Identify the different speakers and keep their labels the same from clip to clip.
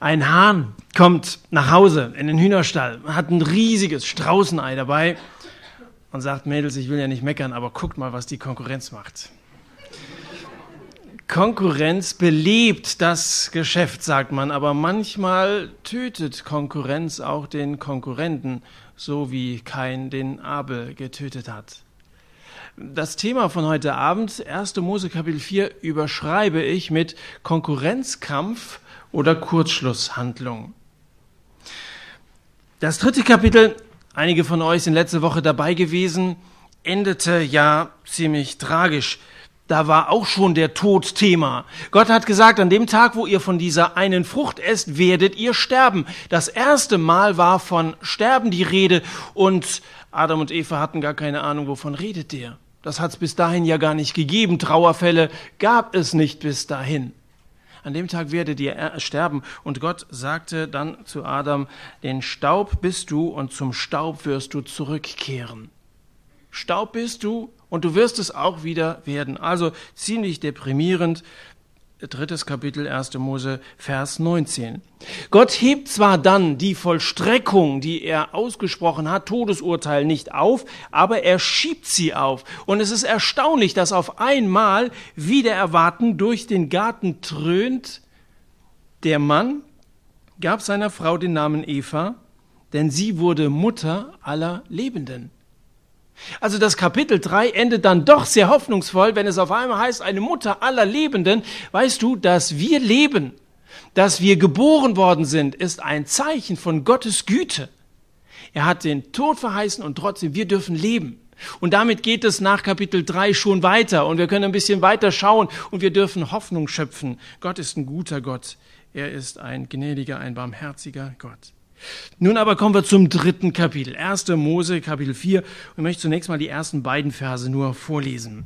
Speaker 1: Ein Hahn kommt nach Hause in den Hühnerstall, hat ein riesiges Straußenei dabei und sagt, Mädels, ich will ja nicht meckern, aber guckt mal, was die Konkurrenz macht. Konkurrenz belebt das Geschäft, sagt man, aber manchmal tötet Konkurrenz auch den Konkurrenten, so wie Kain den Abel getötet hat. Das Thema von heute Abend, 1. Mose Kapitel 4, überschreibe ich mit Konkurrenzkampf oder Kurzschlusshandlung. Das dritte Kapitel, einige von euch sind letzte Woche dabei gewesen, endete ja ziemlich tragisch. Da war auch schon der Tod Thema. Gott hat gesagt, an dem Tag, wo ihr von dieser einen Frucht esst, werdet ihr sterben. Das erste Mal war von Sterben die Rede und Adam und Eva hatten gar keine Ahnung, wovon redet der. Das hat es bis dahin ja gar nicht gegeben. Trauerfälle gab es nicht bis dahin an dem Tag werdet ihr sterben. Und Gott sagte dann zu Adam, den Staub bist du und zum Staub wirst du zurückkehren. Staub bist du und du wirst es auch wieder werden. Also ziemlich deprimierend drittes Kapitel 1. Mose, Vers 19. Gott hebt zwar dann die Vollstreckung, die er ausgesprochen hat, Todesurteil nicht auf, aber er schiebt sie auf. Und es ist erstaunlich, dass auf einmal wieder erwarten durch den Garten trönt der Mann, gab seiner Frau den Namen Eva, denn sie wurde Mutter aller Lebenden. Also das Kapitel 3 endet dann doch sehr hoffnungsvoll, wenn es auf einmal heißt, eine Mutter aller Lebenden, weißt du, dass wir leben, dass wir geboren worden sind, ist ein Zeichen von Gottes Güte. Er hat den Tod verheißen und trotzdem, wir dürfen leben. Und damit geht es nach Kapitel 3 schon weiter und wir können ein bisschen weiter schauen und wir dürfen Hoffnung schöpfen. Gott ist ein guter Gott. Er ist ein gnädiger, ein barmherziger Gott. Nun aber kommen wir zum dritten Kapitel, 1. Mose Kapitel 4. Und ich möchte zunächst mal die ersten beiden Verse nur vorlesen.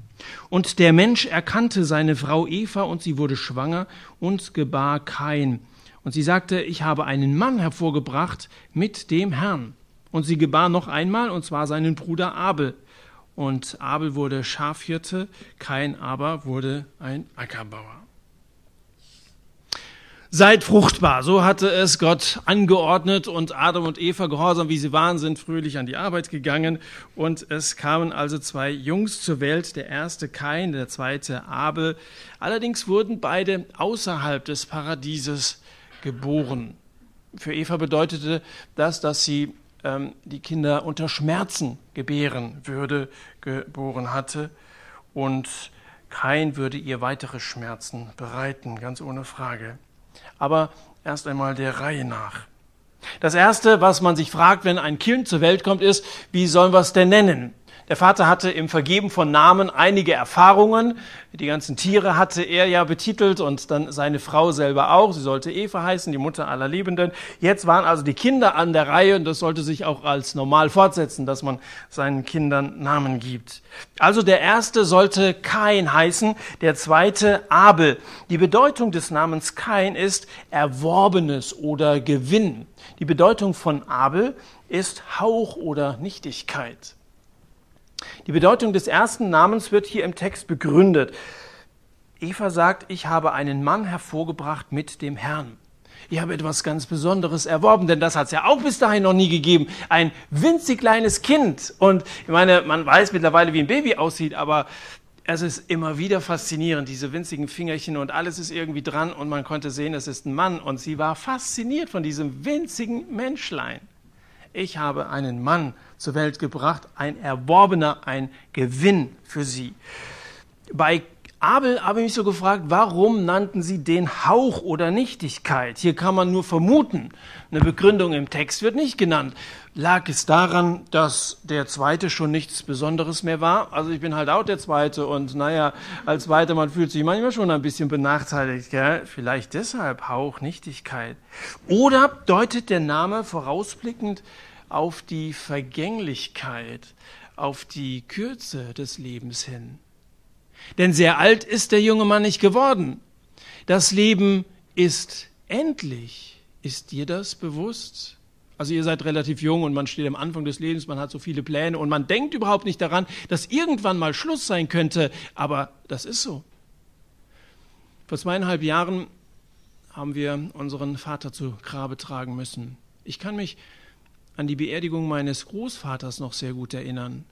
Speaker 1: Und der Mensch erkannte seine Frau Eva und sie wurde schwanger und gebar Kain. Und sie sagte, ich habe einen Mann hervorgebracht mit dem Herrn. Und sie gebar noch einmal, und zwar seinen Bruder Abel. Und Abel wurde Schafhirte, Kain aber wurde ein Ackerbauer. Seid fruchtbar. So hatte es Gott angeordnet und Adam und Eva, gehorsam wie sie waren, sind fröhlich an die Arbeit gegangen und es kamen also zwei Jungs zur Welt, der erste Kain, der zweite Abel. Allerdings wurden beide außerhalb des Paradieses geboren. Für Eva bedeutete das, dass sie ähm, die Kinder unter Schmerzen gebären würde, geboren hatte und Kain würde ihr weitere Schmerzen bereiten, ganz ohne Frage aber erst einmal der Reihe nach. Das Erste, was man sich fragt, wenn ein Kind zur Welt kommt, ist, wie sollen wir es denn nennen? Der Vater hatte im Vergeben von Namen einige Erfahrungen. Die ganzen Tiere hatte er ja betitelt und dann seine Frau selber auch. Sie sollte Eva heißen, die Mutter aller Lebenden. Jetzt waren also die Kinder an der Reihe und das sollte sich auch als normal fortsetzen, dass man seinen Kindern Namen gibt. Also der erste sollte Kain heißen, der zweite Abel. Die Bedeutung des Namens Kain ist Erworbenes oder Gewinn. Die Bedeutung von Abel ist Hauch oder Nichtigkeit. Die Bedeutung des ersten Namens wird hier im Text begründet. Eva sagt, ich habe einen Mann hervorgebracht mit dem Herrn. Ich habe etwas ganz Besonderes erworben, denn das hat es ja auch bis dahin noch nie gegeben. Ein winzig kleines Kind. Und ich meine, man weiß mittlerweile, wie ein Baby aussieht, aber es ist immer wieder faszinierend, diese winzigen Fingerchen und alles ist irgendwie dran und man konnte sehen, es ist ein Mann und sie war fasziniert von diesem winzigen Menschlein. Ich habe einen Mann zur Welt gebracht, ein Erworbener, ein Gewinn für sie. Bei Abel habe ich mich so gefragt, warum nannten sie den Hauch oder Nichtigkeit? Hier kann man nur vermuten. Eine Begründung im Text wird nicht genannt. Lag es daran, dass der Zweite schon nichts Besonderes mehr war? Also ich bin halt auch der Zweite und naja, als Zweiter, man fühlt sich manchmal schon ein bisschen benachteiligt. Gell? Vielleicht deshalb Hauch, Nichtigkeit. Oder deutet der Name vorausblickend auf die Vergänglichkeit, auf die Kürze des Lebens hin. Denn sehr alt ist der junge Mann nicht geworden. Das Leben ist endlich. Ist dir das bewusst? Also ihr seid relativ jung und man steht am Anfang des Lebens, man hat so viele Pläne und man denkt überhaupt nicht daran, dass irgendwann mal Schluss sein könnte. Aber das ist so. Vor zweieinhalb Jahren haben wir unseren Vater zu Grabe tragen müssen. Ich kann mich an die Beerdigung meines Großvaters noch sehr gut erinnern.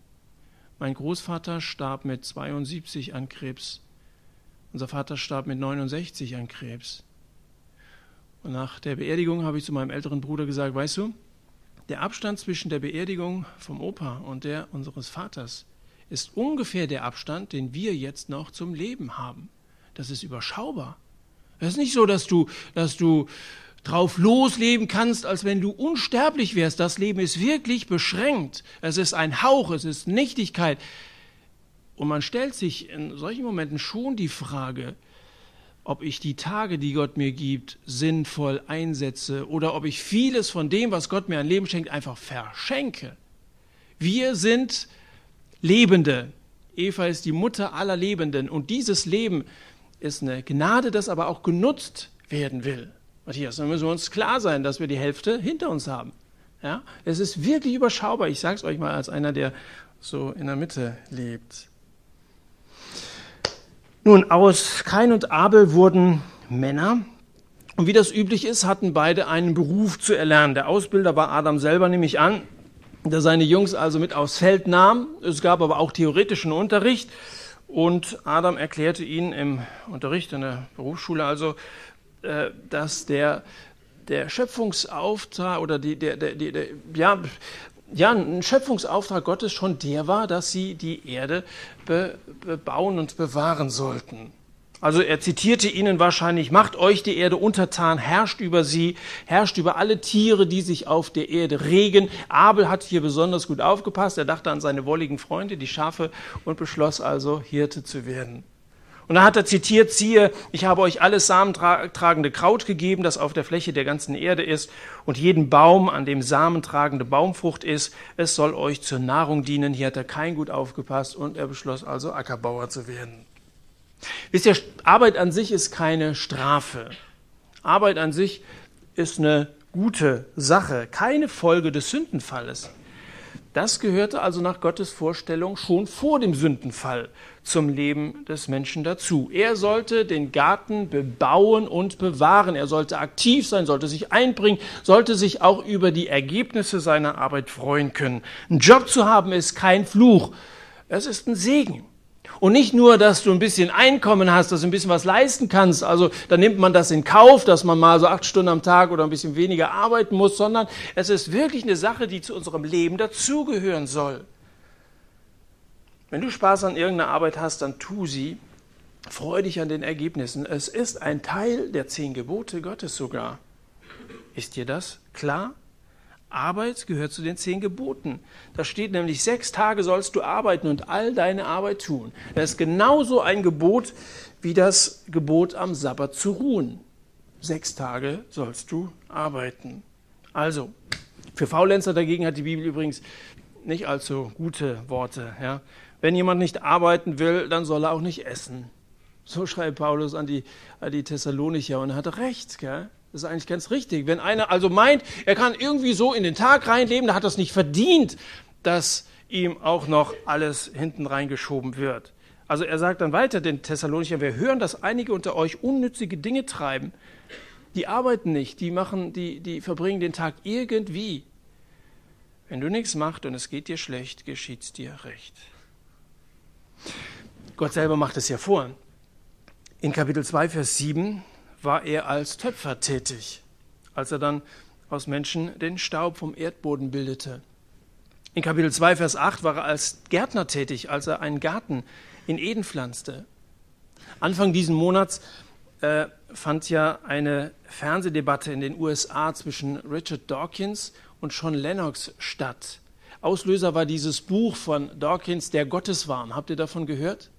Speaker 1: Mein Großvater starb mit 72 an Krebs. Unser Vater starb mit 69 an Krebs. Und nach der Beerdigung habe ich zu meinem älteren Bruder gesagt, weißt du, der Abstand zwischen der Beerdigung vom Opa und der unseres Vaters ist ungefähr der Abstand, den wir jetzt noch zum Leben haben. Das ist überschaubar. Es ist nicht so, dass du, dass du drauf losleben kannst, als wenn du unsterblich wärst. Das Leben ist wirklich beschränkt. Es ist ein Hauch, es ist Nichtigkeit. Und man stellt sich in solchen Momenten schon die Frage, ob ich die Tage, die Gott mir gibt, sinnvoll einsetze oder ob ich vieles von dem, was Gott mir ein Leben schenkt, einfach verschenke. Wir sind Lebende. Eva ist die Mutter aller Lebenden und dieses Leben ist eine Gnade, das aber auch genutzt werden will. Matthias, dann müssen wir uns klar sein, dass wir die Hälfte hinter uns haben. Ja? Es ist wirklich überschaubar. Ich sage es euch mal als einer, der so in der Mitte lebt. Nun, aus Kain und Abel wurden Männer. Und wie das üblich ist, hatten beide einen Beruf zu erlernen. Der Ausbilder war Adam selber, nehme ich an, der seine Jungs also mit aufs Feld nahm. Es gab aber auch theoretischen Unterricht. Und Adam erklärte ihnen im Unterricht in der Berufsschule also, äh, dass der, der Schöpfungsauftrag oder die, der, der, der, ja, ja, ein Schöpfungsauftrag Gottes schon der war, dass sie die Erde bebauen und bewahren sollten. Also er zitierte ihnen wahrscheinlich, macht euch die Erde untertan, herrscht über sie, herrscht über alle Tiere, die sich auf der Erde regen. Abel hat hier besonders gut aufgepasst, er dachte an seine wolligen Freunde, die Schafe, und beschloss also, Hirte zu werden. Und da hat er zitiert, siehe, ich habe euch alles samentragende Kraut gegeben, das auf der Fläche der ganzen Erde ist, und jeden Baum, an dem samentragende Baumfrucht ist, es soll euch zur Nahrung dienen. Hier hat er kein gut aufgepasst und er beschloss also, Ackerbauer zu werden. Wisst ihr, Arbeit an sich ist keine Strafe. Arbeit an sich ist eine gute Sache, keine Folge des Sündenfalles. Das gehörte also nach Gottes Vorstellung schon vor dem Sündenfall zum Leben des Menschen dazu. Er sollte den Garten bebauen und bewahren. Er sollte aktiv sein, sollte sich einbringen, sollte sich auch über die Ergebnisse seiner Arbeit freuen können. Ein Job zu haben ist kein Fluch. Es ist ein Segen. Und nicht nur, dass du ein bisschen Einkommen hast, dass du ein bisschen was leisten kannst. Also da nimmt man das in Kauf, dass man mal so acht Stunden am Tag oder ein bisschen weniger arbeiten muss, sondern es ist wirklich eine Sache, die zu unserem Leben dazugehören soll. Wenn du Spaß an irgendeiner Arbeit hast, dann tu sie. Freu dich an den Ergebnissen. Es ist ein Teil der zehn Gebote Gottes sogar. Ist dir das klar? Arbeit gehört zu den zehn Geboten. Da steht nämlich, sechs Tage sollst du arbeiten und all deine Arbeit tun. Das ist genauso ein Gebot wie das Gebot am Sabbat zu ruhen. Sechs Tage sollst du arbeiten. Also, für Faulenzer dagegen hat die Bibel übrigens nicht allzu gute Worte. Ja. Wenn jemand nicht arbeiten will, dann soll er auch nicht essen. So schreibt Paulus an die, an die Thessalonicher und er hat recht. Gell? Das ist eigentlich ganz richtig. Wenn einer also meint, er kann irgendwie so in den Tag reinleben, dann hat das nicht verdient, dass ihm auch noch alles hinten reingeschoben wird. Also er sagt dann weiter den Thessalonichern, wir hören, dass einige unter euch unnützige Dinge treiben. Die arbeiten nicht, die machen, die, die verbringen den Tag irgendwie. Wenn du nichts machst und es geht dir schlecht, geschieht's dir recht. Gott selber macht es ja vor. In Kapitel 2, Vers 7 war er als Töpfer tätig, als er dann aus Menschen den Staub vom Erdboden bildete. In Kapitel 2, Vers 8 war er als Gärtner tätig, als er einen Garten in Eden pflanzte. Anfang diesen Monats äh, fand ja eine Fernsehdebatte in den USA zwischen Richard Dawkins und John Lennox statt. Auslöser war dieses Buch von Dawkins, Der Gotteswahn. Habt ihr davon gehört?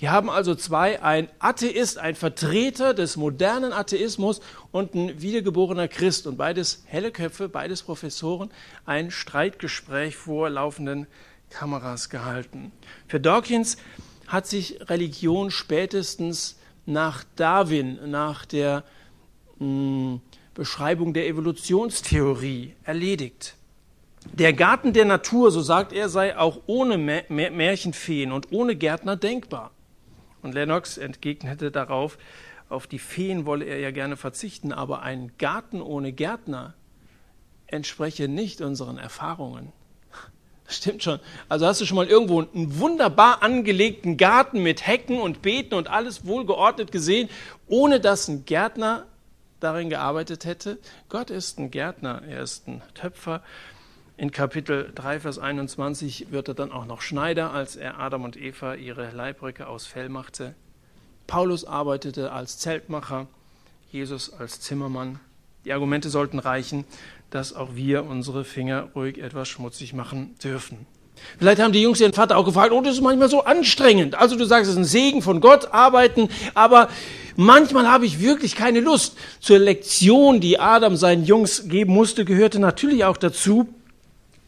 Speaker 1: Hier haben also zwei, ein Atheist, ein Vertreter des modernen Atheismus und ein wiedergeborener Christ und beides helle Köpfe, beides Professoren, ein Streitgespräch vor laufenden Kameras gehalten. Für Dawkins hat sich Religion spätestens nach Darwin, nach der mh, hm, Beschreibung der Evolutionstheorie erledigt. Der Garten der Natur, so sagt er, sei auch ohne Märchenfeen und ohne Gärtner denkbar. Und Lennox entgegnete darauf, auf die Feen wolle er ja gerne verzichten, aber ein Garten ohne Gärtner entspreche nicht unseren Erfahrungen. Stimmt schon. Also hast du schon mal irgendwo einen wunderbar angelegten Garten mit Hecken und Beeten und alles wohlgeordnet gesehen, ohne dass ein Gärtner darin gearbeitet hätte? Gott ist ein Gärtner, er ist ein Töpfer. In Kapitel 3, Vers 21 wird er dann auch noch Schneider, als er Adam und Eva ihre Leibrücke aus Fell machte. Paulus arbeitete als Zeltmacher, Jesus als Zimmermann. Die Argumente sollten reichen, dass auch wir unsere Finger ruhig etwas schmutzig machen dürfen. Vielleicht haben die Jungs ihren Vater auch gefragt, oh, das ist manchmal so anstrengend. Also du sagst, es ist ein Segen von Gott, arbeiten, aber manchmal habe ich wirklich keine Lust. Zur Lektion, die Adam seinen Jungs geben musste, gehörte natürlich auch dazu,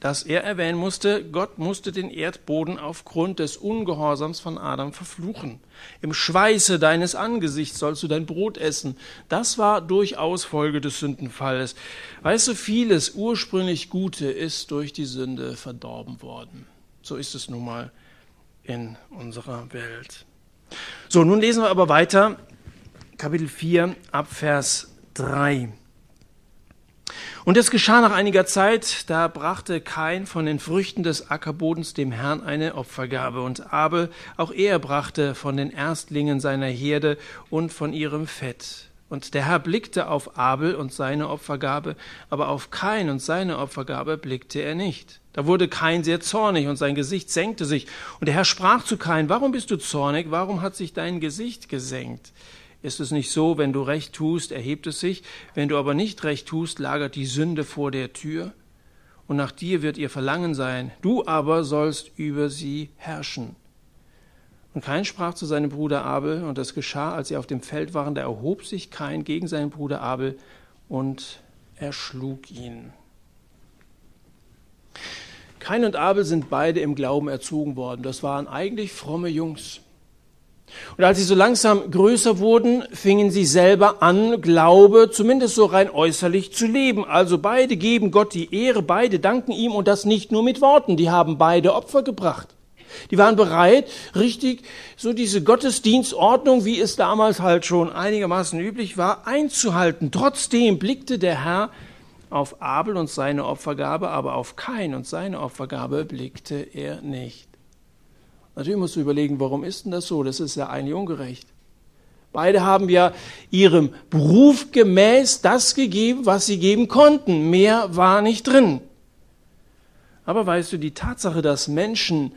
Speaker 1: dass er erwähnen musste, Gott musste den Erdboden aufgrund des Ungehorsams von Adam verfluchen. Im Schweiße deines Angesichts sollst du dein Brot essen. Das war durchaus Folge des Sündenfalles. Weißt du, vieles ursprünglich Gute ist durch die Sünde verdorben worden. So ist es nun mal in unserer Welt. So, nun lesen wir aber weiter. Kapitel 4 ab Vers 3. Und es geschah nach einiger Zeit, da brachte Kain von den Früchten des Ackerbodens dem Herrn eine Opfergabe, und Abel, auch er brachte von den Erstlingen seiner Herde und von ihrem Fett. Und der Herr blickte auf Abel und seine Opfergabe, aber auf Kain und seine Opfergabe blickte er nicht. Da wurde Kain sehr zornig und sein Gesicht senkte sich. Und der Herr sprach zu Kain, warum bist du zornig? Warum hat sich dein Gesicht gesenkt? Ist es nicht so, wenn du recht tust, erhebt es sich, wenn du aber nicht recht tust, lagert die Sünde vor der Tür, und nach dir wird ihr Verlangen sein, du aber sollst über sie herrschen. Und Kain sprach zu seinem Bruder Abel, und das geschah, als sie auf dem Feld waren, da erhob sich Kain gegen seinen Bruder Abel und erschlug ihn. Kain und Abel sind beide im Glauben erzogen worden. Das waren eigentlich fromme Jungs. Und als sie so langsam größer wurden, fingen sie selber an, Glaube zumindest so rein äußerlich zu leben. Also beide geben Gott die Ehre, beide danken ihm und das nicht nur mit Worten. Die haben beide Opfer gebracht. Die waren bereit, richtig so diese Gottesdienstordnung, wie es damals halt schon einigermaßen üblich war, einzuhalten. Trotzdem blickte der Herr auf Abel und seine Opfergabe, aber auf Kain und seine Opfergabe blickte er nicht. Natürlich musst du überlegen, warum ist denn das so? Das ist ja eigentlich ungerecht. Beide haben ja ihrem Beruf gemäß das gegeben, was sie geben konnten. Mehr war nicht drin. Aber weißt du, die Tatsache, dass Menschen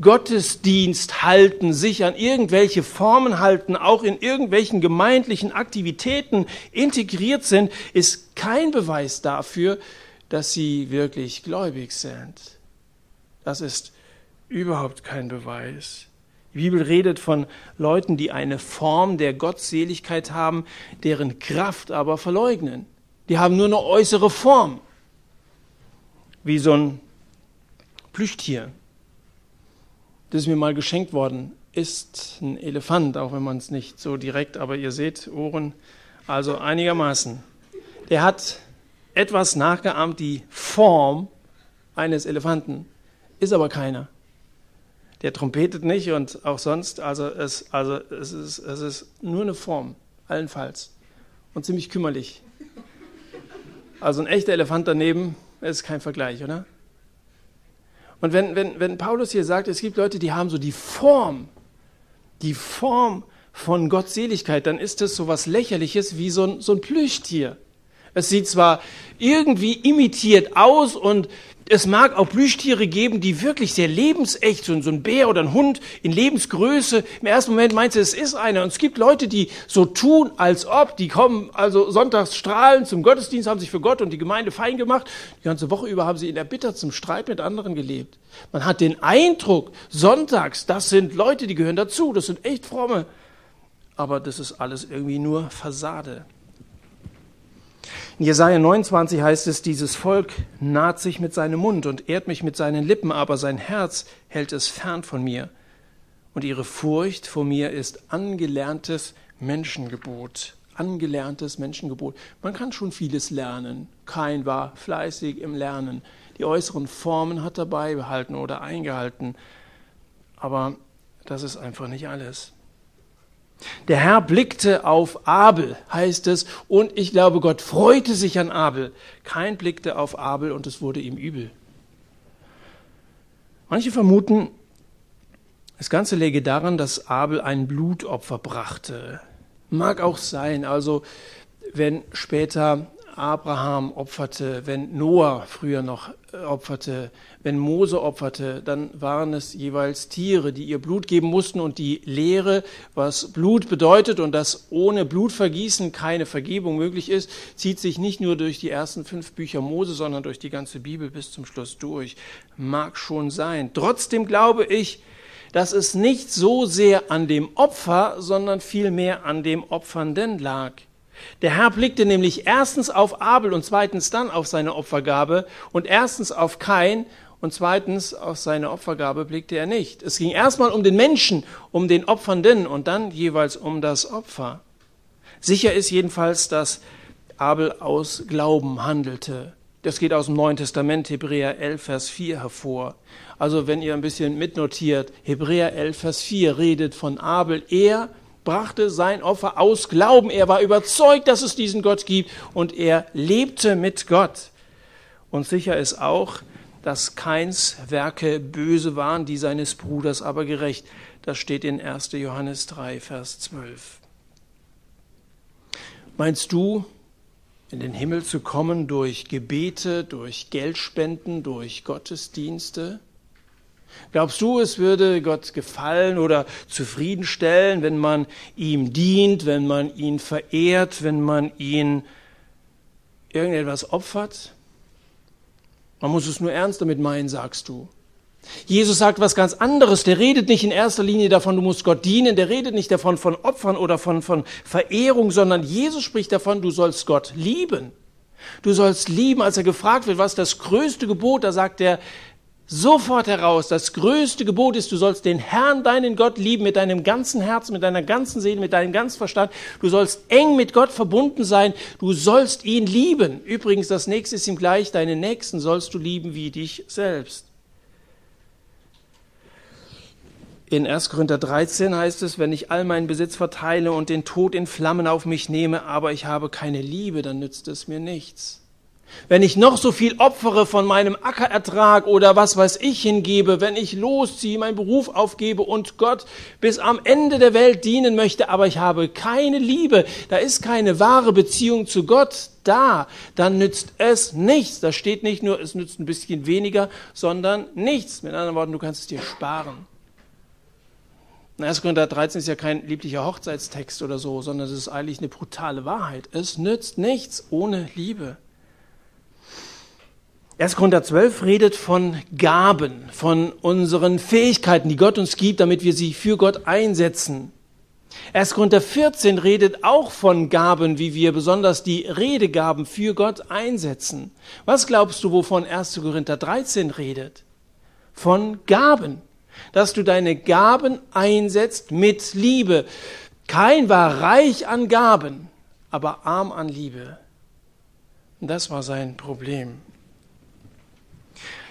Speaker 1: Gottesdienst halten, sich an irgendwelche Formen halten, auch in irgendwelchen gemeindlichen Aktivitäten integriert sind, ist kein Beweis dafür, dass sie wirklich gläubig sind. Das ist überhaupt kein Beweis. Die Bibel redet von Leuten, die eine Form der Gottseligkeit haben, deren Kraft aber verleugnen. Die haben nur eine äußere Form, wie so ein Plüschtier. Das ist mir mal geschenkt worden, ist ein Elefant, auch wenn man es nicht so direkt, aber ihr seht Ohren, also einigermaßen. Der hat etwas nachgeahmt, die Form eines Elefanten, ist aber keiner der trompetet nicht und auch sonst. Also es, also es, ist, es ist nur eine Form, allenfalls. Und ziemlich kümmerlich. Also ein echter Elefant daneben ist kein Vergleich, oder? Und wenn, wenn, wenn Paulus hier sagt, es gibt Leute, die haben so die Form, die Form von Gottseligkeit, dann ist das so was Lächerliches wie so ein, so ein Plüschtier. Es sieht zwar irgendwie imitiert aus und es mag auch Plüschtiere geben, die wirklich sehr lebensecht sind, so ein Bär oder ein Hund in Lebensgröße. Im ersten Moment meinst du, es ist einer. Und es gibt Leute, die so tun, als ob, die kommen also sonntags strahlen zum Gottesdienst, haben sich für Gott und die Gemeinde fein gemacht. Die ganze Woche über haben sie in erbittertem Streit mit anderen gelebt. Man hat den Eindruck, sonntags, das sind Leute, die gehören dazu, das sind echt fromme. Aber das ist alles irgendwie nur Fassade. In Jesaja 29 heißt es, dieses Volk naht sich mit seinem Mund und ehrt mich mit seinen Lippen, aber sein Herz hält es fern von mir. Und ihre Furcht vor mir ist angelerntes Menschengebot. Angelerntes Menschengebot. Man kann schon vieles lernen. Kein war fleißig im Lernen. Die äußeren Formen hat er beibehalten oder eingehalten. Aber das ist einfach nicht alles. Der Herr blickte auf Abel, heißt es, und ich glaube, Gott freute sich an Abel. Kein blickte auf Abel und es wurde ihm übel. Manche vermuten, das Ganze läge daran, dass Abel ein Blutopfer brachte. Mag auch sein, also wenn später Abraham opferte, wenn Noah früher noch opferte, wenn Mose opferte, dann waren es jeweils Tiere, die ihr Blut geben mussten und die Lehre, was Blut bedeutet und dass ohne Blutvergießen keine Vergebung möglich ist, zieht sich nicht nur durch die ersten fünf Bücher Mose, sondern durch die ganze Bibel bis zum Schluss durch. Mag schon sein. Trotzdem glaube ich, dass es nicht so sehr an dem Opfer, sondern vielmehr an dem Opfernden lag. Der Herr blickte nämlich erstens auf Abel und zweitens dann auf seine Opfergabe und erstens auf Kain und zweitens auf seine Opfergabe blickte er nicht. Es ging erstmal um den Menschen, um den Opfernden und dann jeweils um das Opfer. Sicher ist jedenfalls, dass Abel aus Glauben handelte. Das geht aus dem Neuen Testament, Hebräer 11, Vers 4 hervor. Also wenn ihr ein bisschen mitnotiert, Hebräer 11, Vers 4 redet von Abel. Er brachte sein Opfer aus Glauben. Er war überzeugt, dass es diesen Gott gibt und er lebte mit Gott. Und sicher ist auch, dass Keins Werke böse waren, die seines Bruders aber gerecht. Das steht in 1. Johannes 3, Vers 12. Meinst du, in den Himmel zu kommen durch Gebete, durch Geldspenden, durch Gottesdienste? Glaubst du, es würde Gott gefallen oder zufriedenstellen, wenn man ihm dient, wenn man ihn verehrt, wenn man ihn irgendetwas opfert? Man muss es nur ernst damit meinen, sagst du. Jesus sagt was ganz anderes. Der redet nicht in erster Linie davon, du musst Gott dienen. Der redet nicht davon von Opfern oder von, von Verehrung, sondern Jesus spricht davon, du sollst Gott lieben. Du sollst lieben, als er gefragt wird, was das größte Gebot, da sagt er, sofort heraus, das größte Gebot ist, du sollst den Herrn, deinen Gott lieben mit deinem ganzen Herzen, mit deiner ganzen Seele, mit deinem ganzen Verstand. Du sollst eng mit Gott verbunden sein. Du sollst ihn lieben. Übrigens, das nächste ist ihm gleich, deinen Nächsten sollst du lieben wie dich selbst. In 1. Korinther 13 heißt es, wenn ich all meinen Besitz verteile und den Tod in Flammen auf mich nehme, aber ich habe keine Liebe, dann nützt es mir nichts. Wenn ich noch so viel opfere von meinem Ackerertrag oder was weiß ich hingebe, wenn ich losziehe, meinen Beruf aufgebe und Gott bis am Ende der Welt dienen möchte, aber ich habe keine Liebe, da ist keine wahre Beziehung zu Gott da, dann nützt es nichts. Da steht nicht nur, es nützt ein bisschen weniger, sondern nichts. Mit anderen Worten, du kannst es dir sparen. 1. Korinther 13 ist ja kein lieblicher Hochzeitstext oder so, sondern es ist eigentlich eine brutale Wahrheit. Es nützt nichts ohne Liebe. 1. Korinther 12 redet von Gaben, von unseren Fähigkeiten, die Gott uns gibt, damit wir sie für Gott einsetzen. 1. Korinther 14 redet auch von Gaben, wie wir besonders die Redegaben für Gott einsetzen. Was glaubst du, wovon 1. Korinther 13 redet? Von Gaben. Dass du deine Gaben einsetzt mit Liebe. Kein war reich an Gaben, aber arm an Liebe. Und das war sein Problem.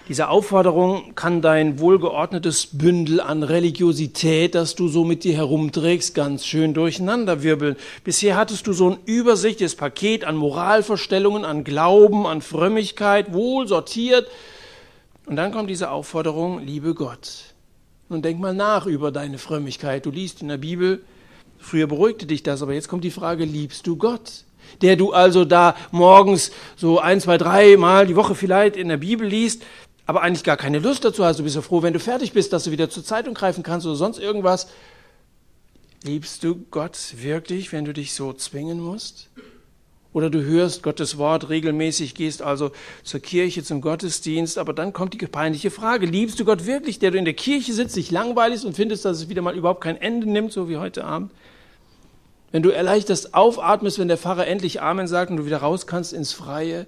Speaker 1: Diese Aufforderung kann dein wohlgeordnetes Bündel an Religiosität, das du so mit dir herumträgst, ganz schön durcheinanderwirbeln. Bisher hattest du so ein übersichtliches Paket an Moralvorstellungen, an Glauben, an Frömmigkeit, wohl sortiert. Und dann kommt diese Aufforderung, liebe Gott. Und denk mal nach über deine Frömmigkeit. Du liest in der Bibel, früher beruhigte dich das, aber jetzt kommt die Frage, liebst du Gott? Der du also da morgens so ein, zwei, drei Mal die Woche vielleicht in der Bibel liest, aber eigentlich gar keine Lust dazu hast. Du bist ja froh, wenn du fertig bist, dass du wieder zur Zeitung greifen kannst oder sonst irgendwas. Liebst du Gott wirklich, wenn du dich so zwingen musst? Oder du hörst Gottes Wort regelmäßig, gehst also zur Kirche, zum Gottesdienst, aber dann kommt die peinliche Frage, liebst du Gott wirklich, der du in der Kirche sitzt, dich langweiligst und findest, dass es wieder mal überhaupt kein Ende nimmt, so wie heute Abend? Wenn du erleichtert aufatmest, wenn der Pfarrer endlich Amen sagt und du wieder raus kannst ins Freie,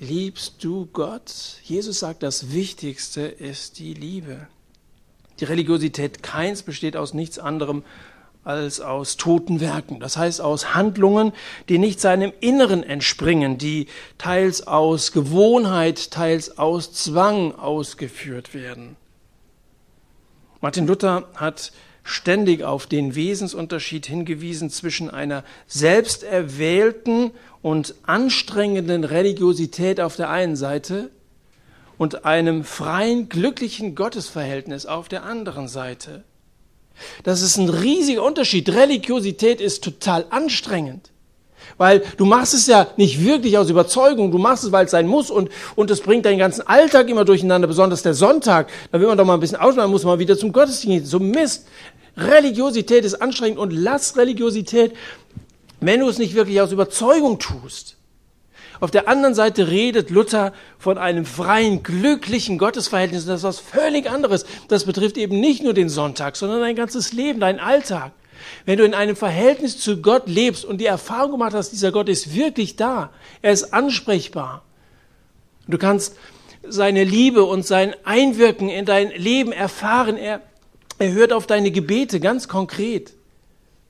Speaker 1: Liebst du Gott? Jesus sagt, das Wichtigste ist die Liebe. Die Religiosität Keins besteht aus nichts anderem als aus toten Werken. Das heißt aus Handlungen, die nicht seinem Inneren entspringen, die teils aus Gewohnheit, teils aus Zwang ausgeführt werden. Martin Luther hat ständig auf den Wesensunterschied hingewiesen zwischen einer selbsterwählten und anstrengenden Religiosität auf der einen Seite und einem freien, glücklichen Gottesverhältnis auf der anderen Seite. Das ist ein riesiger Unterschied. Religiosität ist total anstrengend. Weil du machst es ja nicht wirklich aus Überzeugung, du machst es, weil es sein muss und, und es bringt deinen ganzen Alltag immer durcheinander, besonders der Sonntag. Da will man doch mal ein bisschen ausmachen, muss man wieder zum Gottesdienst. So Mist. Religiosität ist anstrengend und lass Religiosität, wenn du es nicht wirklich aus Überzeugung tust. Auf der anderen Seite redet Luther von einem freien, glücklichen Gottesverhältnis. das ist was völlig anderes. Das betrifft eben nicht nur den Sonntag, sondern dein ganzes Leben, deinen Alltag. Wenn du in einem Verhältnis zu Gott lebst und die Erfahrung gemacht hast, dieser Gott ist wirklich da, er ist ansprechbar. Du kannst seine Liebe und sein Einwirken in dein Leben erfahren. Er, er hört auf deine Gebete ganz konkret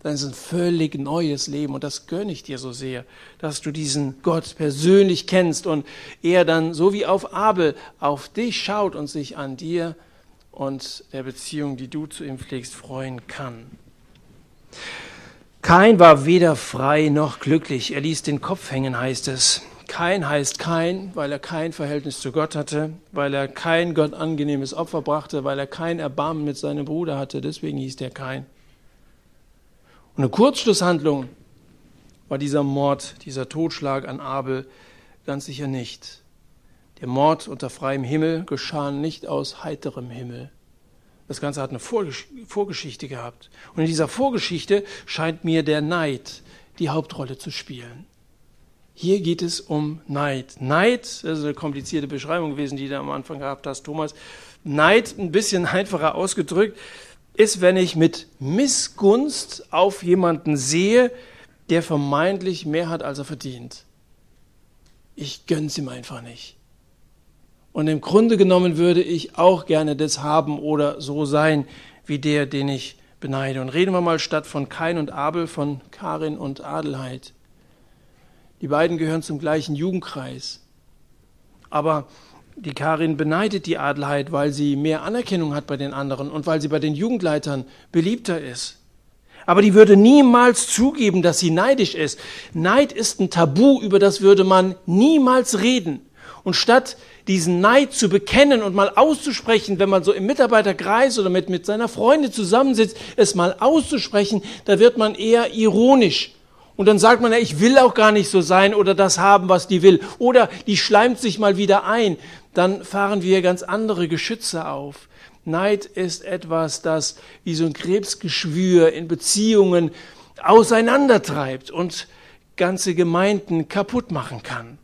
Speaker 1: dann ist ein völlig neues Leben. Und das gönne ich dir so sehr, dass du diesen Gott persönlich kennst und er dann, so wie auf Abel, auf dich schaut und sich an dir und der Beziehung, die du zu ihm pflegst, freuen kann. Kain war weder frei noch glücklich. Er ließ den Kopf hängen, heißt es. Kain heißt kein, weil er kein Verhältnis zu Gott hatte, weil er kein Gott angenehmes Opfer brachte, weil er kein Erbarmen mit seinem Bruder hatte. Deswegen hieß der Kain. Und eine Kurzschlusshandlung war dieser Mord, dieser Totschlag an Abel ganz sicher nicht. Der Mord unter freiem Himmel geschah nicht aus heiterem Himmel. Das Ganze hat eine Vorgeschichte gehabt. Und in dieser Vorgeschichte scheint mir der Neid die Hauptrolle zu spielen. Hier geht es um Neid. Neid, das ist eine komplizierte Beschreibung gewesen, die du am Anfang gehabt hast, Thomas. Neid, ein bisschen einfacher ausgedrückt, ist, wenn ich mit Missgunst auf jemanden sehe, der vermeintlich mehr hat, als er verdient. Ich gönn's ihm einfach nicht. Und im Grunde genommen würde ich auch gerne das haben oder so sein wie der, den ich beneide. Und reden wir mal statt von Kain und Abel von Karin und Adelheid. Die beiden gehören zum gleichen Jugendkreis. Aber die Karin beneidet die Adelheid, weil sie mehr Anerkennung hat bei den anderen und weil sie bei den Jugendleitern beliebter ist. Aber die würde niemals zugeben, dass sie neidisch ist. Neid ist ein Tabu, über das würde man niemals reden. Und statt diesen Neid zu bekennen und mal auszusprechen, wenn man so im Mitarbeiterkreis oder mit, mit seiner Freundin zusammensitzt, es mal auszusprechen, da wird man eher ironisch und dann sagt man, ja, ich will auch gar nicht so sein oder das haben, was die will. Oder die schleimt sich mal wieder ein. Dann fahren wir ganz andere Geschütze auf. Neid ist etwas, das wie so ein Krebsgeschwür in Beziehungen auseinandertreibt und ganze Gemeinden kaputt machen kann.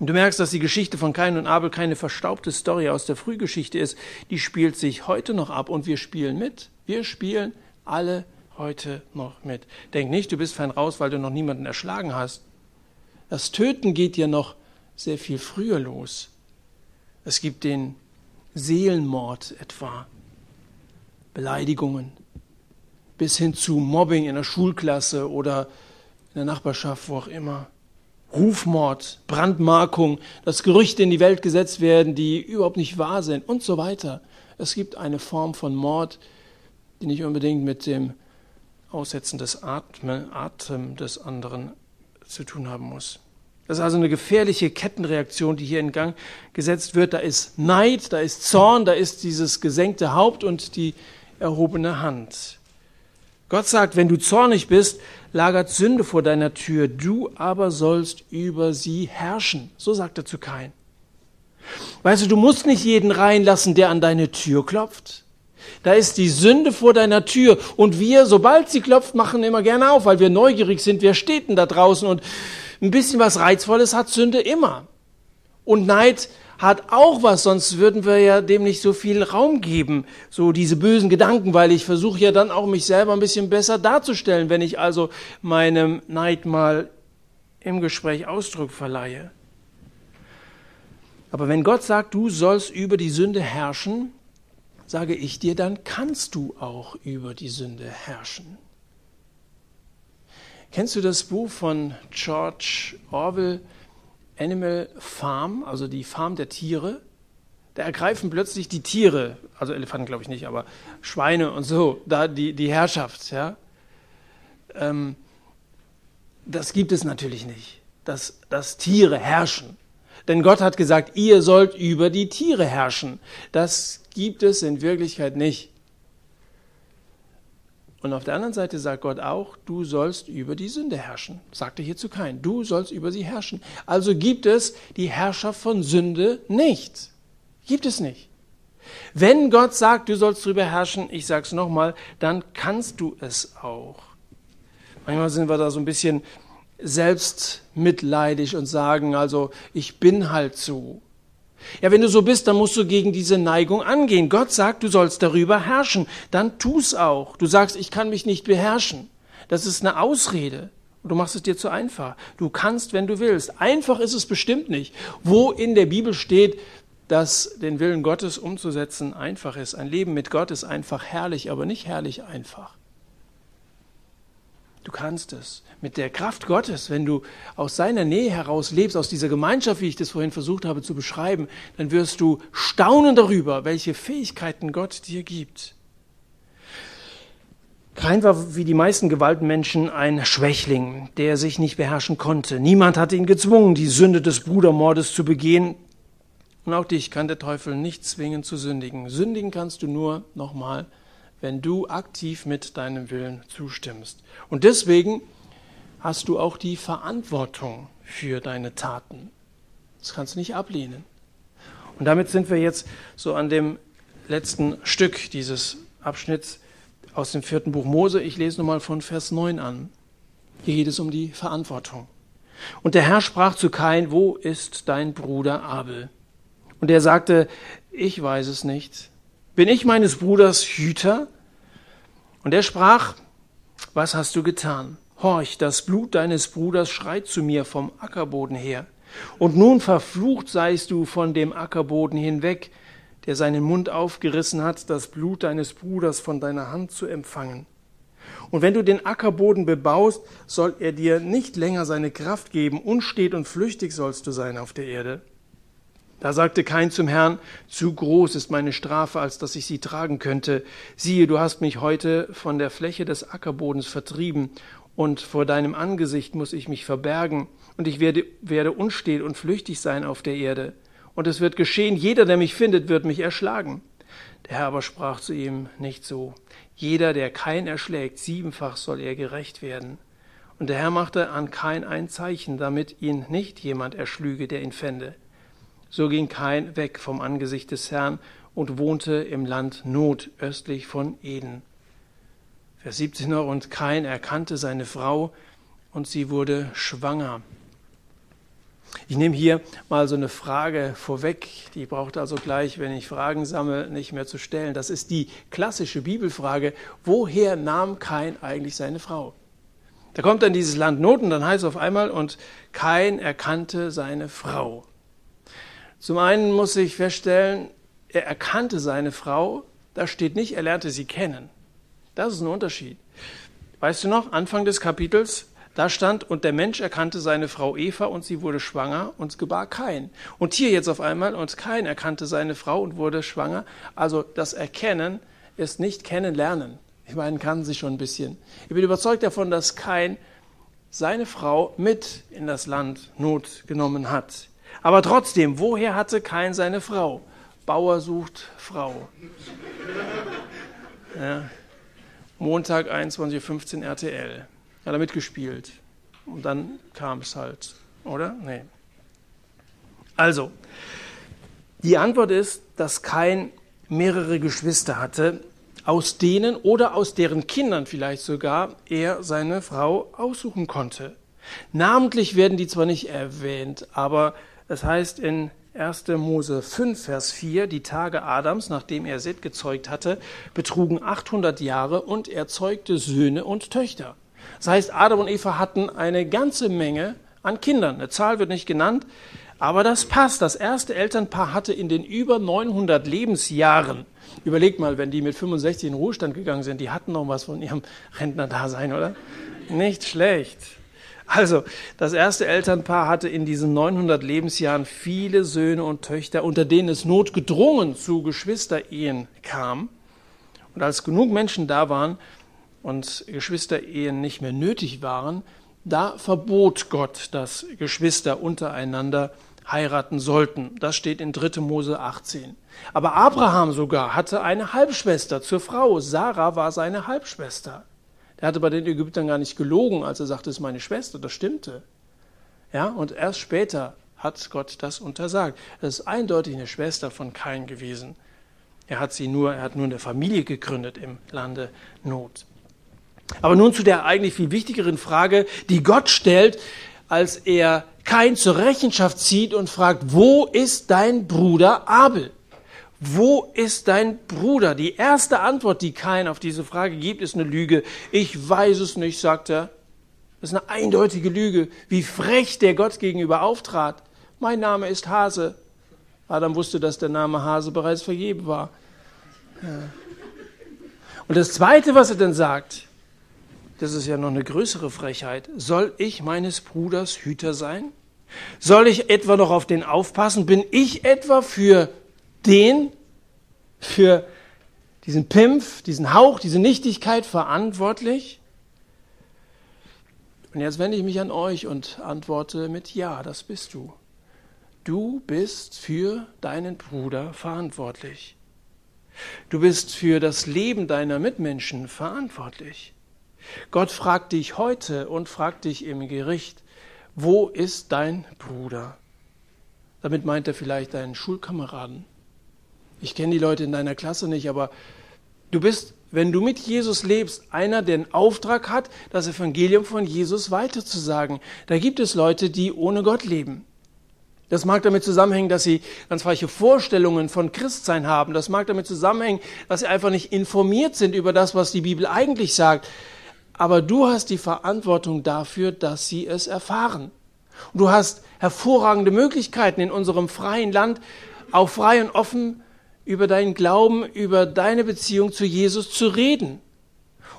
Speaker 1: Und du merkst, dass die Geschichte von Kain und Abel keine verstaubte Story aus der Frühgeschichte ist. Die spielt sich heute noch ab und wir spielen mit. Wir spielen alle heute noch mit. Denk nicht, du bist fein raus, weil du noch niemanden erschlagen hast. Das Töten geht dir noch sehr viel früher los. Es gibt den Seelenmord etwa, Beleidigungen, bis hin zu Mobbing in der Schulklasse oder in der Nachbarschaft, wo auch immer. Rufmord, Brandmarkung, dass Gerüchte in die Welt gesetzt werden, die überhaupt nicht wahr sind und so weiter. Es gibt eine Form von Mord, die nicht unbedingt mit dem Aussetzen des Atmen, Atem des anderen zu tun haben muss. Das ist also eine gefährliche Kettenreaktion, die hier in Gang gesetzt wird. Da ist Neid, da ist Zorn, da ist dieses gesenkte Haupt und die erhobene Hand. Gott sagt, wenn du zornig bist, lagert Sünde vor deiner Tür, du aber sollst über sie herrschen. So sagt er zu Kain. Weißt du, du musst nicht jeden reinlassen, der an deine Tür klopft. Da ist die Sünde vor deiner Tür. Und wir, sobald sie klopft, machen immer gerne auf, weil wir neugierig sind. Wer steht denn da draußen? Und ein bisschen was Reizvolles hat Sünde immer. Und Neid hat auch was, sonst würden wir ja dem nicht so viel Raum geben, so diese bösen Gedanken, weil ich versuche ja dann auch mich selber ein bisschen besser darzustellen, wenn ich also meinem Neid mal im Gespräch Ausdruck verleihe. Aber wenn Gott sagt, du sollst über die Sünde herrschen, sage ich dir, dann kannst du auch über die Sünde herrschen. Kennst du das Buch von George Orwell, Animal Farm, also die Farm der Tiere? da ergreifen plötzlich die Tiere, also Elefanten glaube ich nicht, aber Schweine und so, da die, die Herrschaft. Ja? Ähm, das gibt es natürlich nicht, dass, dass Tiere herrschen. Denn Gott hat gesagt, ihr sollt über die Tiere herrschen. Das gibt es in Wirklichkeit nicht. Und auf der anderen Seite sagt Gott auch, du sollst über die Sünde herrschen. Sagte hierzu kein. Du sollst über sie herrschen. Also gibt es die Herrschaft von Sünde nicht. Gibt es nicht. Wenn Gott sagt, du sollst darüber herrschen, ich sage es nochmal, dann kannst du es auch. Manchmal sind wir da so ein bisschen selbstmitleidig und sagen, also ich bin halt so. Ja, wenn du so bist, dann musst du gegen diese Neigung angehen. Gott sagt, du sollst darüber herrschen. Dann tu's auch. Du sagst, ich kann mich nicht beherrschen. Das ist eine Ausrede. Du machst es dir zu einfach. Du kannst, wenn du willst. Einfach ist es bestimmt nicht. Wo in der Bibel steht, dass den Willen Gottes umzusetzen einfach ist. Ein Leben mit Gott ist einfach herrlich, aber nicht herrlich einfach. Du kannst es. Mit der Kraft Gottes, wenn du aus seiner Nähe heraus lebst, aus dieser Gemeinschaft, wie ich das vorhin versucht habe zu beschreiben, dann wirst du staunen darüber, welche Fähigkeiten Gott dir gibt. Kain war wie die meisten Gewaltmenschen ein Schwächling, der sich nicht beherrschen konnte. Niemand hatte ihn gezwungen, die Sünde des Brudermordes zu begehen. Und auch dich kann der Teufel nicht zwingen zu sündigen. Sündigen kannst du nur, nochmal, wenn du aktiv mit deinem Willen zustimmst. Und deswegen hast du auch die Verantwortung für deine Taten. Das kannst du nicht ablehnen. Und damit sind wir jetzt so an dem letzten Stück dieses Abschnitts aus dem vierten Buch Mose. Ich lese nochmal von Vers 9 an. Hier geht es um die Verantwortung. Und der Herr sprach zu Kain, wo ist dein Bruder Abel? Und er sagte, ich weiß es nicht. Bin ich meines Bruders Hüter? Und er sprach, was hast du getan? Horch, das Blut deines Bruders schreit zu mir vom Ackerboden her. Und nun verflucht seist du von dem Ackerboden hinweg, der seinen Mund aufgerissen hat, das Blut deines Bruders von deiner Hand zu empfangen. Und wenn du den Ackerboden bebaust, soll er dir nicht länger seine Kraft geben, unstet und flüchtig sollst du sein auf der Erde. Da sagte Kain zum Herrn, zu groß ist meine Strafe, als dass ich sie tragen könnte. Siehe, du hast mich heute von der Fläche des Ackerbodens vertrieben, und vor deinem Angesicht muss ich mich verbergen, und ich werde, werde unstet und flüchtig sein auf der Erde. Und es wird geschehen, jeder, der mich findet, wird mich erschlagen. Der Herr aber sprach zu ihm, nicht so. Jeder, der Kain erschlägt, siebenfach soll er gerecht werden. Und der Herr machte an Kain ein Zeichen, damit ihn nicht jemand erschlüge, der ihn fände. So ging Kain weg vom Angesicht des Herrn und wohnte im Land Not östlich von Eden. Vers 17 noch, und Kain erkannte seine Frau und sie wurde schwanger. Ich nehme hier mal so eine Frage vorweg, die braucht also gleich, wenn ich Fragen sammle, nicht mehr zu stellen. Das ist die klassische Bibelfrage, woher nahm Kain eigentlich seine Frau? Da kommt dann dieses Land Not und dann heißt es auf einmal, und Kain erkannte seine Frau. Zum einen muss ich feststellen, er erkannte seine Frau, da steht nicht, er lernte sie kennen. Das ist ein Unterschied. Weißt du noch, Anfang des Kapitels, da stand, und der Mensch erkannte seine Frau Eva und sie wurde schwanger und gebar Kain. Und hier jetzt auf einmal, und Kain erkannte seine Frau und wurde schwanger. Also das Erkennen ist nicht Kennenlernen. Ich meine, kann sich schon ein bisschen. Ich bin überzeugt davon, dass Kain seine Frau mit in das Land Not genommen hat. Aber trotzdem, woher hatte Kain seine Frau? Bauer sucht Frau. Ja. Montag 21.15 Uhr RTL. Hat er mitgespielt. Und dann kam es halt, oder? Nee. Also, die Antwort ist, dass Kain mehrere Geschwister hatte, aus denen oder aus deren Kindern vielleicht sogar er seine Frau aussuchen konnte. Namentlich werden die zwar nicht erwähnt, aber es heißt in 1. Mose 5, Vers 4, die Tage Adams, nachdem er Seth gezeugt hatte, betrugen 800 Jahre und er zeugte Söhne und Töchter. Das heißt, Adam und Eva hatten eine ganze Menge an Kindern. Eine Zahl wird nicht genannt, aber das passt. Das erste Elternpaar hatte in den über 900 Lebensjahren, überlegt mal, wenn die mit 65 in Ruhestand gegangen sind, die hatten noch was von ihrem Rentnerdasein, oder? Nicht schlecht. Also, das erste Elternpaar hatte in diesen 900 Lebensjahren viele Söhne und Töchter, unter denen es notgedrungen zu Geschwisterehen kam. Und als genug Menschen da waren und Geschwisterehen nicht mehr nötig waren, da verbot Gott, dass Geschwister untereinander heiraten sollten. Das steht in 3. Mose 18. Aber Abraham sogar hatte eine Halbschwester zur Frau. Sarah war seine Halbschwester. Er hatte bei den Ägyptern gar nicht gelogen, als er sagte, es ist meine Schwester. Das stimmte. Ja, und erst später hat Gott das untersagt. Das ist eindeutig eine Schwester von Kain gewesen. Er hat sie nur, er hat nur eine Familie gegründet im Lande Not. Aber nun zu der eigentlich viel wichtigeren Frage, die Gott stellt, als er Kain zur Rechenschaft zieht und fragt, wo ist dein Bruder Abel? Wo ist dein Bruder? Die erste Antwort, die Kain auf diese Frage gibt, ist eine Lüge. Ich weiß es nicht, sagt er. Das ist eine eindeutige Lüge. Wie frech der Gott gegenüber auftrat. Mein Name ist Hase. Adam wusste, dass der Name Hase bereits vergeben war. Und das Zweite, was er dann sagt, das ist ja noch eine größere Frechheit. Soll ich meines Bruders Hüter sein? Soll ich etwa noch auf den aufpassen? Bin ich etwa für den, für diesen Pimpf, diesen Hauch, diese Nichtigkeit verantwortlich? Und jetzt wende ich mich an euch und antworte mit Ja, das bist du. Du bist für deinen Bruder verantwortlich. Du bist für das Leben deiner Mitmenschen verantwortlich. Gott fragt dich heute und fragt dich im Gericht, wo ist dein Bruder? Damit meint er vielleicht deinen Schulkameraden. Ich kenne die Leute in deiner Klasse nicht, aber du bist, wenn du mit Jesus lebst, einer, der einen Auftrag hat, das Evangelium von Jesus weiterzusagen. Da gibt es Leute, die ohne Gott leben. Das mag damit zusammenhängen, dass sie ganz falsche Vorstellungen von Christsein haben. Das mag damit zusammenhängen, dass sie einfach nicht informiert sind über das, was die Bibel eigentlich sagt. Aber du hast die Verantwortung dafür, dass sie es erfahren. Und du hast hervorragende Möglichkeiten in unserem freien Land, auch frei und offen über deinen Glauben, über deine Beziehung zu Jesus zu reden.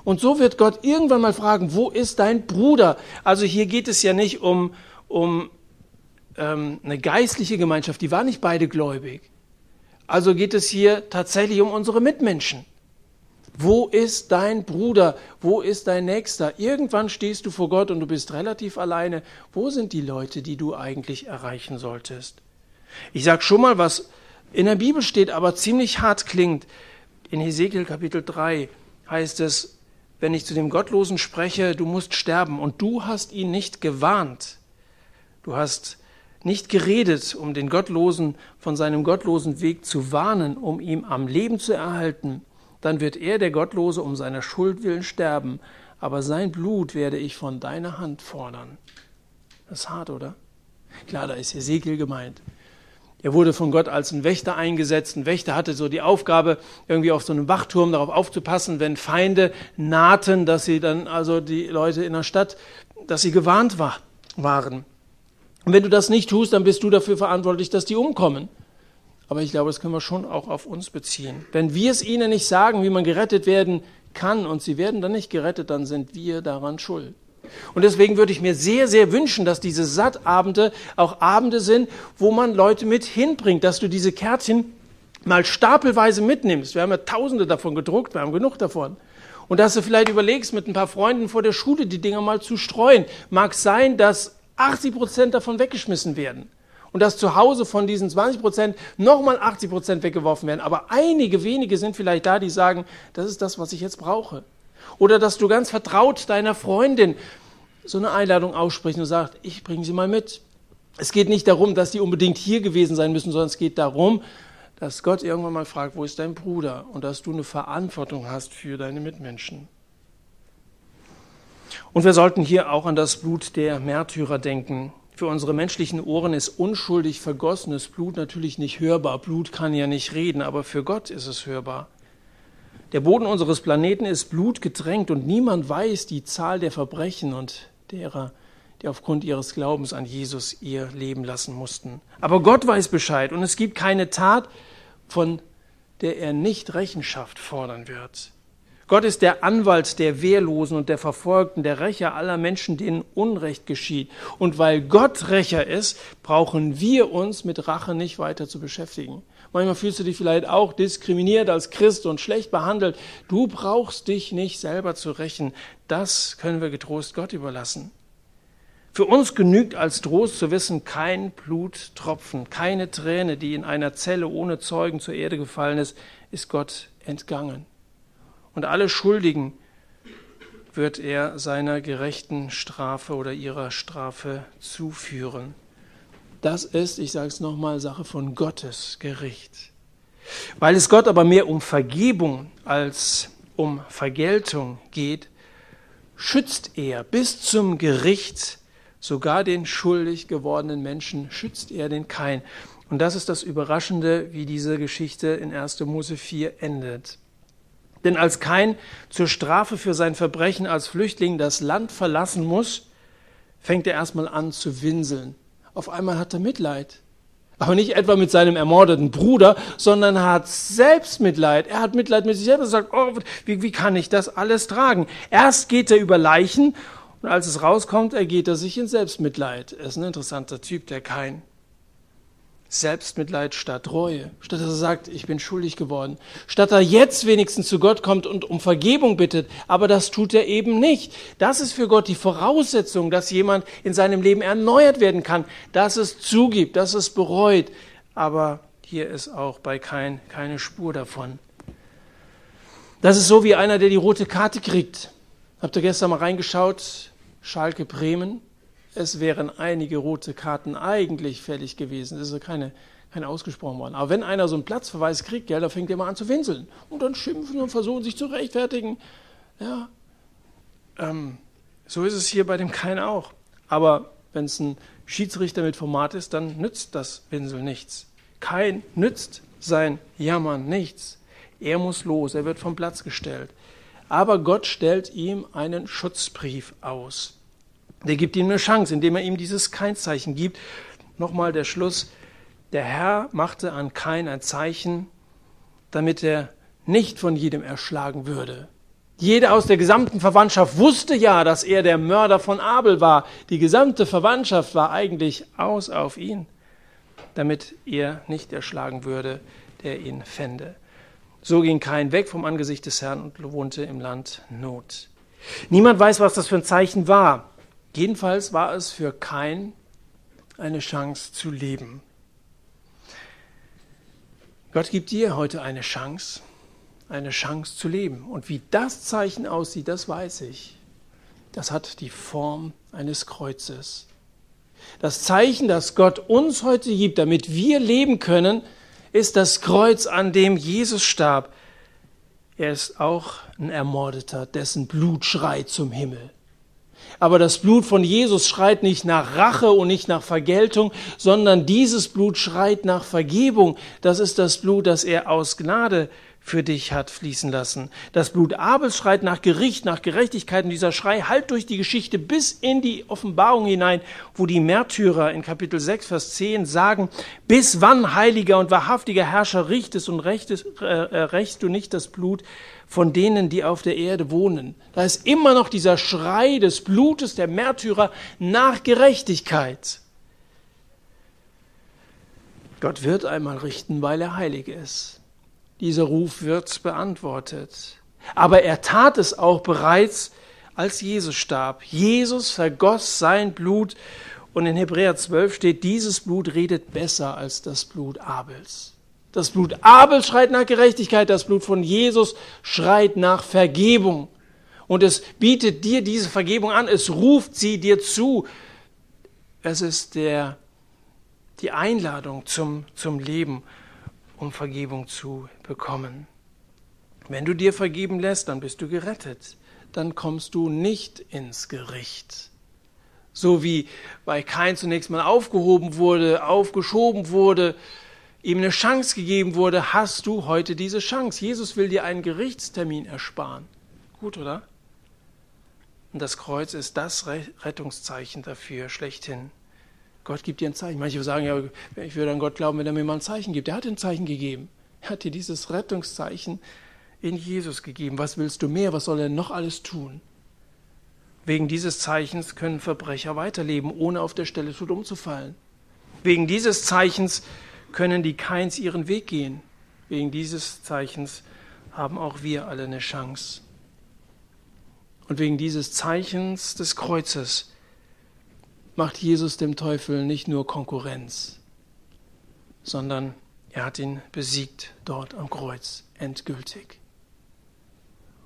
Speaker 1: Und so wird Gott irgendwann mal fragen, wo ist dein Bruder? Also hier geht es ja nicht um, um ähm, eine geistliche Gemeinschaft, die war nicht beide gläubig. Also geht es hier tatsächlich um unsere Mitmenschen. Wo ist dein Bruder? Wo ist dein Nächster? Irgendwann stehst du vor Gott und du bist relativ alleine. Wo sind die Leute, die du eigentlich erreichen solltest? Ich sage schon mal, was in der Bibel steht, aber ziemlich hart klingt. In Hesekiel Kapitel 3 heißt es, wenn ich zu dem Gottlosen spreche, du musst sterben und du hast ihn nicht gewarnt. Du hast nicht geredet, um den Gottlosen von seinem gottlosen Weg zu warnen, um ihm am Leben zu erhalten, dann wird er, der Gottlose, um seiner Schuld willen sterben, aber sein Blut werde ich von deiner Hand fordern. Das ist hart, oder? Klar, da ist Ezekiel gemeint. Er wurde von Gott als ein Wächter eingesetzt. Ein Wächter hatte so die Aufgabe, irgendwie auf so einem Wachturm darauf aufzupassen, wenn Feinde nahten, dass sie dann also die Leute in der Stadt, dass sie gewarnt war, waren. Und wenn du das nicht tust, dann bist du dafür verantwortlich, dass die umkommen. Aber ich glaube, das können wir schon auch auf uns beziehen. Wenn wir es ihnen nicht sagen, wie man gerettet werden kann und sie werden dann nicht gerettet, dann sind wir daran schuld. Und deswegen würde ich mir sehr, sehr wünschen, dass diese Sattabende auch Abende sind, wo man Leute mit hinbringt, dass du diese Kärtchen mal stapelweise mitnimmst. Wir haben ja tausende davon gedruckt, wir haben genug davon. Und dass du vielleicht überlegst, mit ein paar Freunden vor der Schule die Dinger mal zu streuen. Mag sein, dass 80 Prozent davon weggeschmissen werden. Und dass zu Hause von diesen 20 Prozent nochmal 80 Prozent weggeworfen werden. Aber einige wenige sind vielleicht da, die sagen, das ist das, was ich jetzt brauche. Oder dass du ganz vertraut deiner Freundin so eine Einladung aussprichst und sagst, ich bringe sie mal mit. Es geht nicht darum, dass die unbedingt hier gewesen sein müssen, sondern es geht darum, dass Gott irgendwann mal fragt, wo ist dein Bruder? Und dass du eine Verantwortung hast für deine Mitmenschen. Und wir sollten hier auch an das Blut der Märtyrer denken. Für unsere menschlichen Ohren ist unschuldig vergossenes Blut natürlich nicht hörbar. Blut kann ja nicht reden, aber für Gott ist es hörbar. Der Boden unseres Planeten ist blutgetränkt und niemand weiß die Zahl der Verbrechen und derer, die aufgrund ihres Glaubens an Jesus ihr Leben lassen mussten. Aber Gott weiß Bescheid und es gibt keine Tat, von der er nicht Rechenschaft fordern wird. Gott ist der Anwalt der Wehrlosen und der Verfolgten, der Rächer aller Menschen, denen Unrecht geschieht. Und weil Gott Rächer ist, brauchen wir uns mit Rache nicht weiter zu beschäftigen. Manchmal fühlst du dich vielleicht auch diskriminiert als Christ und schlecht behandelt. Du brauchst dich nicht selber zu rächen. Das können wir getrost Gott überlassen. Für uns genügt als Trost zu wissen, kein Bluttropfen, keine Träne, die in einer Zelle ohne Zeugen zur Erde gefallen ist, ist Gott entgangen. Und alle Schuldigen wird er seiner gerechten Strafe oder ihrer Strafe zuführen. Das ist, ich sage es nochmal, Sache von Gottes Gericht. Weil es Gott aber mehr um Vergebung als um Vergeltung geht, schützt er bis zum Gericht Sogar den schuldig gewordenen Menschen schützt er den Kain. Und das ist das Überraschende, wie diese Geschichte in 1. Mose 4 endet. Denn als Kain zur Strafe für sein Verbrechen als Flüchtling das Land verlassen muss, fängt er erstmal an zu winseln. Auf einmal hat er Mitleid. Aber nicht etwa mit seinem ermordeten Bruder, sondern hat Selbstmitleid. Er hat Mitleid mit sich selbst und sagt, oh, wie, wie kann ich das alles tragen? Erst geht er über Leichen und als es rauskommt, ergeht er sich in Selbstmitleid. Er ist ein interessanter Typ, der kein Selbstmitleid statt Reue. Statt dass er sagt, ich bin schuldig geworden. Statt er jetzt wenigstens zu Gott kommt und um Vergebung bittet. Aber das tut er eben nicht. Das ist für Gott die Voraussetzung, dass jemand in seinem Leben erneuert werden kann. Dass es zugibt, dass es bereut. Aber hier ist auch bei kein keine Spur davon. Das ist so wie einer, der die rote Karte kriegt. Habt ihr gestern mal reingeschaut? Schalke Bremen. Es wären einige rote Karten eigentlich fällig gewesen. Es ist keine, keine ausgesprochen worden. Aber wenn einer so einen Platzverweis kriegt, ja, da fängt er mal an zu winseln und dann schimpfen und versuchen sich zu rechtfertigen. Ja, ähm, so ist es hier bei dem Kein auch. Aber wenn es ein Schiedsrichter mit Format ist, dann nützt das Winsel nichts. Kein nützt sein Jammern nichts. Er muss los, er wird vom Platz gestellt. Aber Gott stellt ihm einen Schutzbrief aus. Der gibt ihm eine Chance, indem er ihm dieses Keinzeichen gibt. Nochmal der Schluss. Der Herr machte an Kain ein Zeichen, damit er nicht von jedem erschlagen würde. Jeder aus der gesamten Verwandtschaft wusste ja, dass er der Mörder von Abel war. Die gesamte Verwandtschaft war eigentlich aus auf ihn, damit er nicht erschlagen würde, der ihn fände. So ging Kain weg vom Angesicht des Herrn und wohnte im Land Not. Niemand weiß, was das für ein Zeichen war. Jedenfalls war es für Kain eine Chance zu leben. Gott gibt dir heute eine Chance, eine Chance zu leben. Und wie das Zeichen aussieht, das weiß ich. Das hat die Form eines Kreuzes. Das Zeichen, das Gott uns heute gibt, damit wir leben können, ist das Kreuz, an dem Jesus starb. Er ist auch ein Ermordeter, dessen Blut schreit zum Himmel. Aber das Blut von Jesus schreit nicht nach Rache und nicht nach Vergeltung, sondern dieses Blut schreit nach Vergebung. Das ist das Blut, das er aus Gnade für dich hat fließen lassen. Das Blut Abels schreit nach Gericht, nach Gerechtigkeit und dieser Schrei halt durch die Geschichte bis in die Offenbarung hinein, wo die Märtyrer in Kapitel 6, Vers 10 sagen, bis wann heiliger und wahrhaftiger Herrscher richtest und rechtest, äh, äh, rächst du nicht das Blut von denen, die auf der Erde wohnen. Da ist immer noch dieser Schrei des Blutes der Märtyrer nach Gerechtigkeit. Gott wird einmal richten, weil er heilig ist. Dieser Ruf wird beantwortet. Aber er tat es auch bereits, als Jesus starb. Jesus vergoss sein Blut und in Hebräer 12 steht, dieses Blut redet besser als das Blut Abels. Das Blut Abels schreit nach Gerechtigkeit, das Blut von Jesus schreit nach Vergebung. Und es bietet dir diese Vergebung an, es ruft sie dir zu. Es ist der, die Einladung zum, zum Leben um Vergebung zu bekommen. Wenn du dir vergeben lässt, dann bist du gerettet. Dann kommst du nicht ins Gericht. So wie bei Kain zunächst mal aufgehoben wurde, aufgeschoben wurde, ihm eine Chance gegeben wurde, hast du heute diese Chance. Jesus will dir einen Gerichtstermin ersparen. Gut, oder? Und das Kreuz ist das Rettungszeichen dafür schlechthin. Gott gibt dir ein Zeichen. Manche sagen ja, ich würde an Gott glauben, wenn er mir mal ein Zeichen gibt. Er hat dir ein Zeichen gegeben. Er hat dir dieses Rettungszeichen in Jesus gegeben. Was willst du mehr? Was soll er noch alles tun? Wegen dieses Zeichens können Verbrecher weiterleben, ohne auf der Stelle tot umzufallen. Wegen dieses Zeichens können die Keins ihren Weg gehen. Wegen dieses Zeichens haben auch wir alle eine Chance. Und wegen dieses Zeichens des Kreuzes macht Jesus dem Teufel nicht nur Konkurrenz, sondern er hat ihn besiegt dort am Kreuz, endgültig.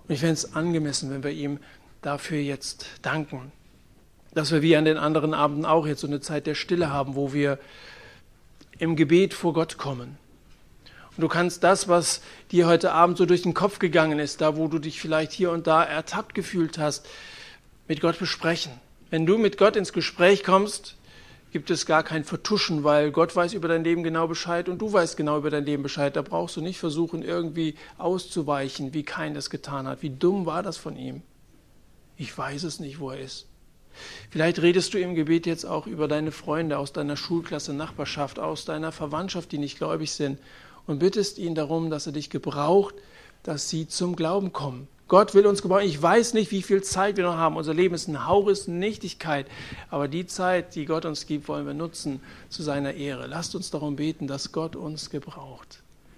Speaker 1: Und ich fände es angemessen, wenn wir ihm dafür jetzt danken, dass wir wie an den anderen Abenden auch jetzt so eine Zeit der Stille haben, wo wir im Gebet vor Gott kommen. Und du kannst das, was dir heute Abend so durch den Kopf gegangen ist, da wo du dich vielleicht hier und da ertappt gefühlt hast, mit Gott besprechen. Wenn du mit Gott ins Gespräch kommst, gibt es gar kein Vertuschen, weil Gott weiß über dein Leben genau Bescheid und du weißt genau über dein Leben Bescheid. Da brauchst du nicht versuchen, irgendwie auszuweichen, wie kein das getan hat. Wie dumm war das von ihm? Ich weiß es nicht, wo er ist. Vielleicht redest du im Gebet jetzt auch über deine Freunde aus deiner Schulklasse, Nachbarschaft, aus deiner Verwandtschaft, die nicht gläubig sind und bittest ihn darum, dass er dich gebraucht, dass sie zum Glauben kommen. Gott will uns gebrauchen. Ich weiß nicht, wie viel Zeit wir noch haben. Unser Leben ist ein Hauch, ist Nichtigkeit. Aber die Zeit, die Gott uns gibt, wollen wir nutzen zu seiner Ehre. Lasst uns darum beten, dass Gott uns gebraucht.